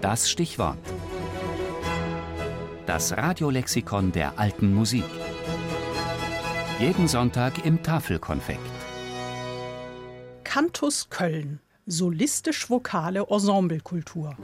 Das Stichwort. Das Radiolexikon der alten Musik. Jeden Sonntag im Tafelkonfekt. Cantus Köln. Solistisch-vokale Ensemblekultur.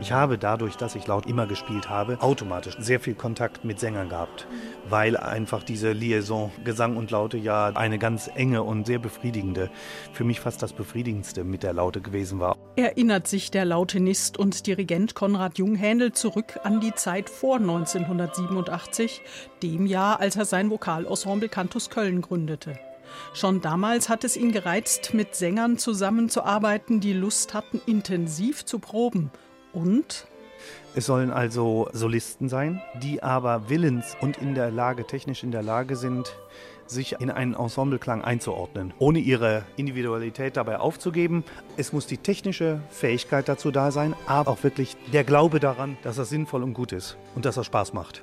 Ich habe dadurch, dass ich laut immer gespielt habe, automatisch sehr viel Kontakt mit Sängern gehabt, weil einfach diese Liaison Gesang und Laute ja eine ganz enge und sehr befriedigende, für mich fast das befriedigendste mit der Laute gewesen war. Erinnert sich der Lautenist und Dirigent Konrad Junghändel zurück an die Zeit vor 1987, dem Jahr, als er sein Vokalensemble Cantus Köln gründete. Schon damals hat es ihn gereizt, mit Sängern zusammenzuarbeiten, die Lust hatten, intensiv zu proben und? Es sollen also Solisten sein, die aber willens und in der Lage, technisch in der Lage sind, sich in einen Ensembleklang einzuordnen, ohne ihre Individualität dabei aufzugeben. Es muss die technische Fähigkeit dazu da sein, aber auch wirklich der Glaube daran, dass er sinnvoll und gut ist und dass er Spaß macht.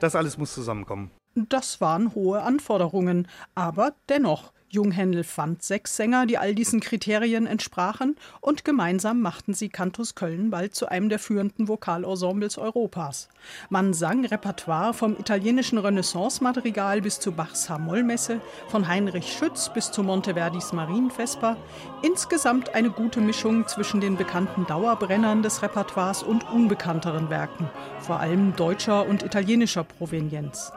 Das alles muss zusammenkommen. Das waren hohe Anforderungen, aber dennoch, Junghändel fand sechs Sänger, die all diesen Kriterien entsprachen, und gemeinsam machten sie Cantus Köln bald zu einem der führenden Vokalensembles Europas. Man sang Repertoire vom italienischen Renaissance-Madrigal bis zu Bachs H-Moll-Messe, von Heinrich Schütz bis zu Monteverdis Marienvesper. Insgesamt eine gute Mischung zwischen den bekannten Dauerbrennern des Repertoires und unbekannteren Werken, vor allem deutscher und italienischer Provenienz.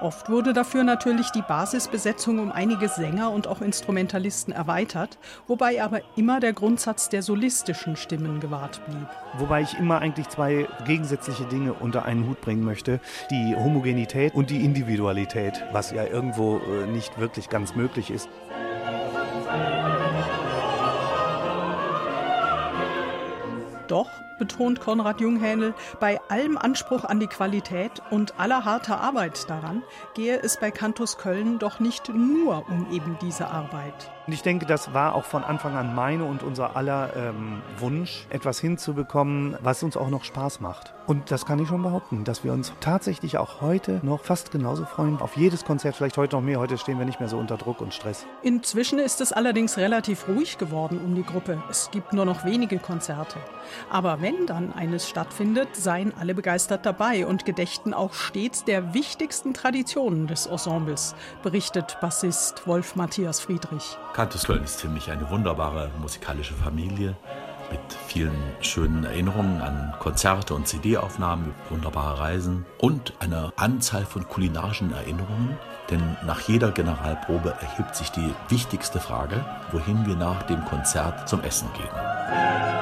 Oft wurde dafür natürlich die Basisbesetzung um einige Sänger und auch Instrumentalisten erweitert, wobei aber immer der Grundsatz der solistischen Stimmen gewahrt blieb. Wobei ich immer eigentlich zwei gegensätzliche Dinge unter einen Hut bringen möchte. Die Homogenität und die Individualität, was ja irgendwo äh, nicht wirklich ganz möglich ist. Doch betont Konrad Junghähnel, bei allem Anspruch an die Qualität und aller harter Arbeit daran gehe es bei Cantus Köln doch nicht nur um eben diese Arbeit. Und ich denke, das war auch von Anfang an meine und unser aller ähm, Wunsch, etwas hinzubekommen, was uns auch noch Spaß macht. Und das kann ich schon behaupten, dass wir uns tatsächlich auch heute noch fast genauso freuen auf jedes Konzert, vielleicht heute noch mehr. Heute stehen wir nicht mehr so unter Druck und Stress. Inzwischen ist es allerdings relativ ruhig geworden um die Gruppe. Es gibt nur noch wenige Konzerte. Aber wenn dann eines stattfindet, seien alle begeistert dabei und gedächten auch stets der wichtigsten Traditionen des Ensembles, berichtet Bassist Wolf Matthias Friedrich. Cantus Köln ist für mich eine wunderbare musikalische Familie mit vielen schönen Erinnerungen an Konzerte und CD-Aufnahmen, wunderbare Reisen und eine Anzahl von kulinarischen Erinnerungen. Denn nach jeder Generalprobe erhebt sich die wichtigste Frage, wohin wir nach dem Konzert zum Essen gehen.